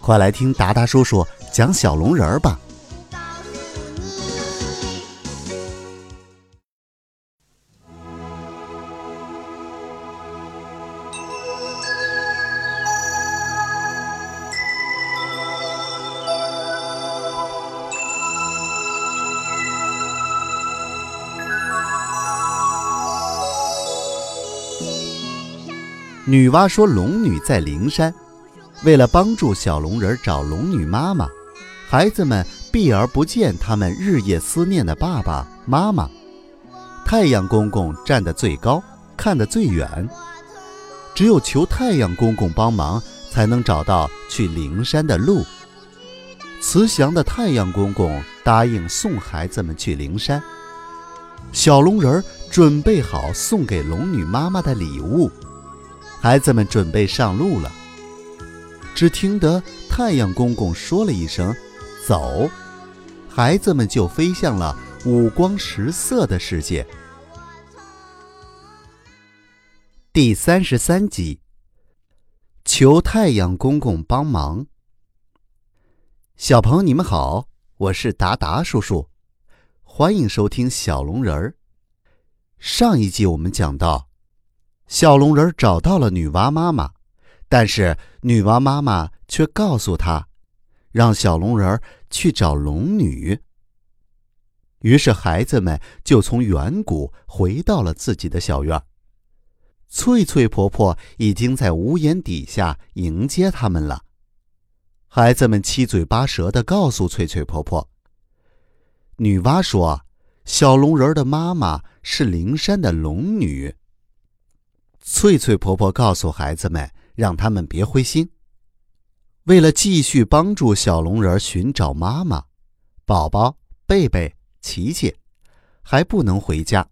快来听达达叔叔讲小龙人儿吧。女娲说：“龙女在灵山，为了帮助小龙人找龙女妈妈，孩子们避而不见他们日夜思念的爸爸妈妈。太阳公公站得最高，看得最远，只有求太阳公公帮忙，才能找到去灵山的路。慈祥的太阳公公答应送孩子们去灵山。小龙人准备好送给龙女妈妈的礼物。”孩子们准备上路了，只听得太阳公公说了一声“走”，孩子们就飞向了五光十色的世界。第三十三集，求太阳公公帮忙。小朋友，你们好，我是达达叔叔，欢迎收听小龙人儿。上一集我们讲到。小龙人找到了女娲妈妈，但是女娲妈妈却告诉他，让小龙人去找龙女。于是孩子们就从远古回到了自己的小院。翠翠婆婆已经在屋檐底下迎接他们了。孩子们七嘴八舌地告诉翠翠婆婆，女娲说，小龙人的妈妈是灵山的龙女。翠翠婆婆告诉孩子们，让他们别灰心。为了继续帮助小龙人寻找妈妈，宝宝贝贝、琪琪还不能回家，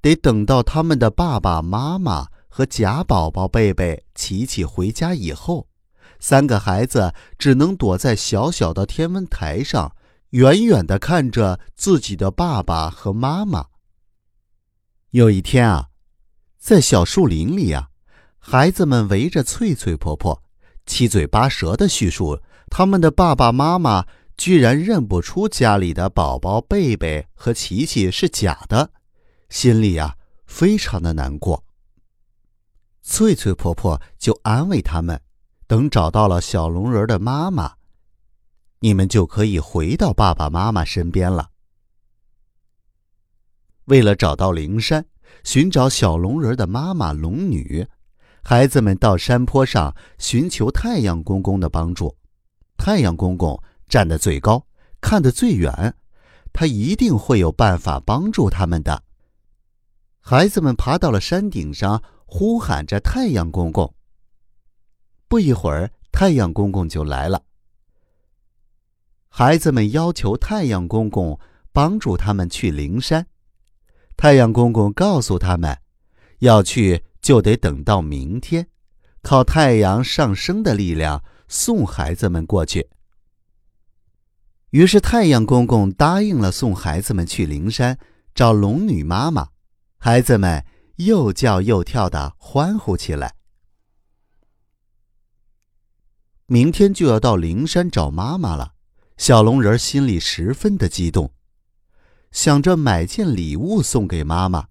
得等到他们的爸爸妈妈和假宝宝贝贝、琪琪回家以后，三个孩子只能躲在小小的天文台上，远远地看着自己的爸爸和妈妈。有一天啊。在小树林里啊，孩子们围着翠翠婆婆，七嘴八舌的叙述他们的爸爸妈妈居然认不出家里的宝宝贝贝和琪琪是假的，心里呀非常的难过。翠翠婆婆就安慰他们：“等找到了小龙人的妈妈，你们就可以回到爸爸妈妈身边了。”为了找到灵山。寻找小龙人的妈妈龙女，孩子们到山坡上寻求太阳公公的帮助。太阳公公站得最高，看得最远，他一定会有办法帮助他们的。孩子们爬到了山顶上，呼喊着太阳公公。不一会儿，太阳公公就来了。孩子们要求太阳公公帮助他们去灵山。太阳公公告诉他们，要去就得等到明天，靠太阳上升的力量送孩子们过去。于是太阳公公答应了送孩子们去灵山找龙女妈妈，孩子们又叫又跳的欢呼起来。明天就要到灵山找妈妈了，小龙人心里十分的激动。想着买件礼物送给妈妈，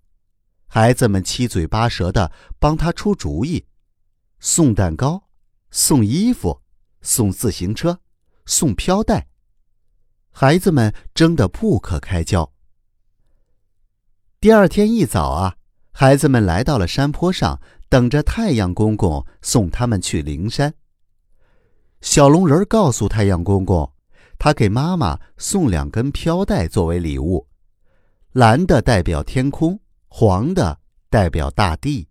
孩子们七嘴八舌的帮他出主意：送蛋糕，送衣服，送自行车，送飘带。孩子们争得不可开交。第二天一早啊，孩子们来到了山坡上，等着太阳公公送他们去灵山。小龙人告诉太阳公公，他给妈妈送两根飘带作为礼物。蓝的代表天空，黄的代表大地。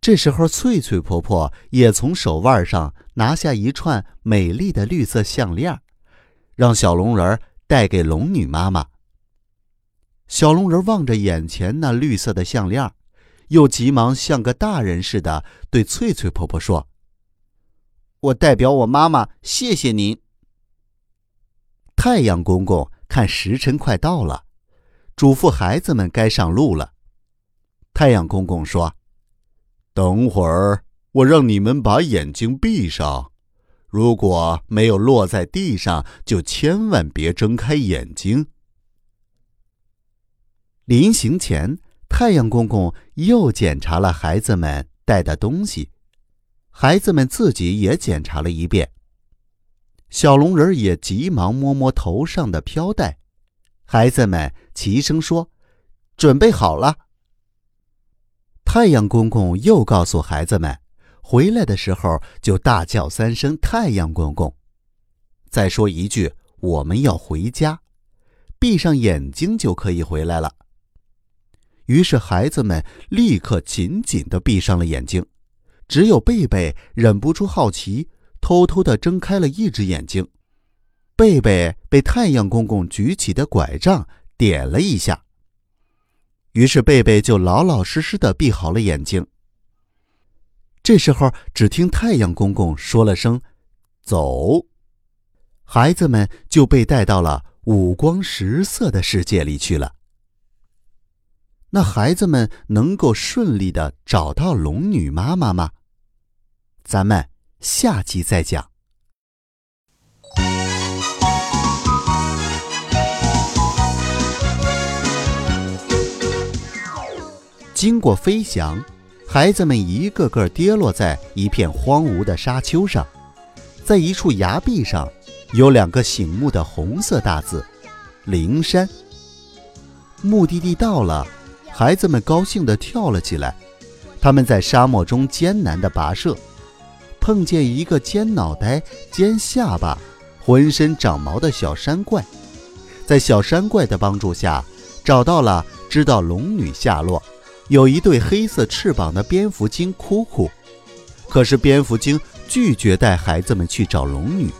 这时候，翠翠婆婆也从手腕上拿下一串美丽的绿色项链，让小龙人带给龙女妈妈。小龙人望着眼前那绿色的项链，又急忙像个大人似的对翠翠婆婆说：“我代表我妈妈谢谢您。”太阳公公看时辰快到了，嘱咐孩子们该上路了。太阳公公说。等会儿，我让你们把眼睛闭上。如果没有落在地上，就千万别睁开眼睛。临行前，太阳公公又检查了孩子们带的东西，孩子们自己也检查了一遍。小龙人也急忙摸摸头上的飘带，孩子们齐声说：“准备好了。”太阳公公又告诉孩子们，回来的时候就大叫三声“太阳公公”，再说一句“我们要回家”，闭上眼睛就可以回来了。于是孩子们立刻紧紧地闭上了眼睛，只有贝贝忍不住好奇，偷偷地睁开了一只眼睛。贝贝被太阳公公举起的拐杖点了一下。于是贝贝就老老实实的闭好了眼睛。这时候，只听太阳公公说了声“走”，孩子们就被带到了五光十色的世界里去了。那孩子们能够顺利的找到龙女妈妈吗？咱们下集再讲。经过飞翔，孩子们一个个跌落在一片荒芜的沙丘上，在一处崖壁上，有两个醒目的红色大字“灵山”。目的地到了，孩子们高兴地跳了起来。他们在沙漠中艰难地跋涉，碰见一个尖脑袋、尖下巴、浑身长毛的小山怪，在小山怪的帮助下，找到了知道龙女下落。有一对黑色翅膀的蝙蝠精哭哭，可是蝙蝠精拒绝带孩子们去找龙女。